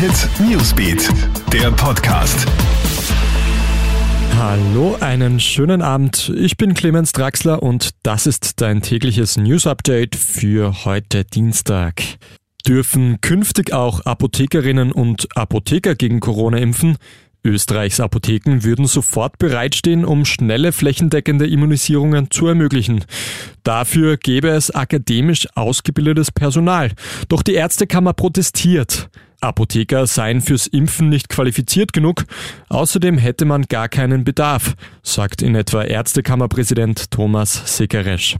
Hit Newsbeat, der Podcast. Hallo, einen schönen Abend. Ich bin Clemens Draxler und das ist dein tägliches News Update für heute Dienstag. Dürfen künftig auch Apothekerinnen und Apotheker gegen Corona impfen? Österreichs Apotheken würden sofort bereitstehen, um schnelle flächendeckende Immunisierungen zu ermöglichen. Dafür gäbe es akademisch ausgebildetes Personal. Doch die Ärztekammer protestiert. Apotheker seien fürs Impfen nicht qualifiziert genug. Außerdem hätte man gar keinen Bedarf, sagt in etwa Ärztekammerpräsident Thomas Sekeresch.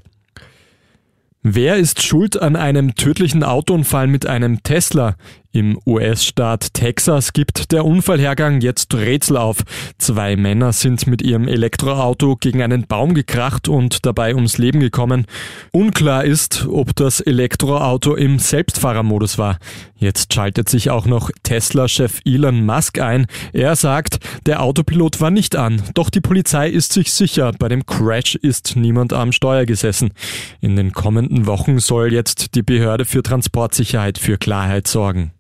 Wer ist schuld an einem tödlichen Autounfall mit einem Tesla? Im US-Staat Texas gibt der Unfallhergang jetzt Rätsel auf. Zwei Männer sind mit ihrem Elektroauto gegen einen Baum gekracht und dabei ums Leben gekommen. Unklar ist, ob das Elektroauto im Selbstfahrermodus war. Jetzt schaltet sich auch noch Tesla-Chef Elon Musk ein. Er sagt, der Autopilot war nicht an, doch die Polizei ist sich sicher, bei dem Crash ist niemand am Steuer gesessen. In den kommenden Wochen soll jetzt die Behörde für Transportsicherheit für Klarheit sorgen.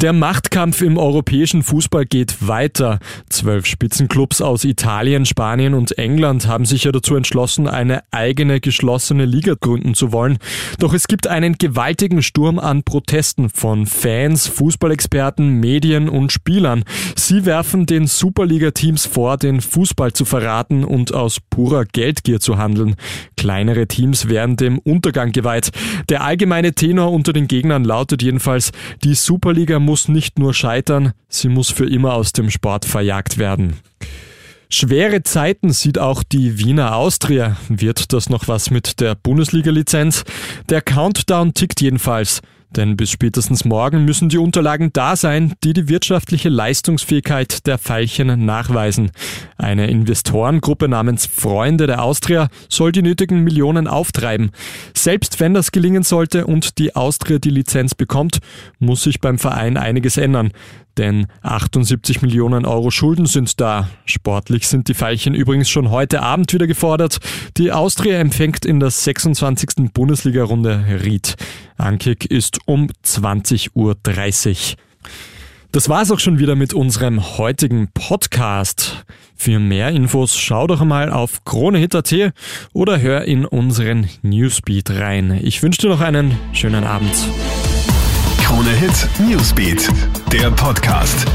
Der Machtkampf im europäischen Fußball geht weiter. Zwölf Spitzenclubs aus Italien, Spanien und England haben sich ja dazu entschlossen, eine eigene geschlossene Liga gründen zu wollen. Doch es gibt einen gewaltigen Sturm an Protesten von Fans, Fußballexperten, Medien und Spielern. Sie werfen den Superliga-Teams vor, den Fußball zu verraten und aus purer Geldgier zu handeln. Kleinere Teams werden dem Untergang geweiht. Der allgemeine Tenor unter den Gegnern lautet jedenfalls, die Superliga muss nicht nur scheitern, sie muss für immer aus dem Sport verjagt werden. Schwere Zeiten sieht auch die Wiener Austria. Wird das noch was mit der Bundesliga-Lizenz? Der Countdown tickt jedenfalls. Denn bis spätestens morgen müssen die Unterlagen da sein, die die wirtschaftliche Leistungsfähigkeit der Veilchen nachweisen. Eine Investorengruppe namens Freunde der Austria soll die nötigen Millionen auftreiben. Selbst wenn das gelingen sollte und die Austria die Lizenz bekommt, muss sich beim Verein einiges ändern. Denn 78 Millionen Euro Schulden sind da. Sportlich sind die Veilchen übrigens schon heute Abend wieder gefordert. Die Austria empfängt in der 26. Bundesliga-Runde Ried. Ankick ist um 20.30 Uhr. Das war's auch schon wieder mit unserem heutigen Podcast. Für mehr Infos schau doch einmal auf KroneHit.at oder hör in unseren Newsbeat rein. Ich wünsche dir noch einen schönen Abend. Krone Hit Newsbeat, der Podcast.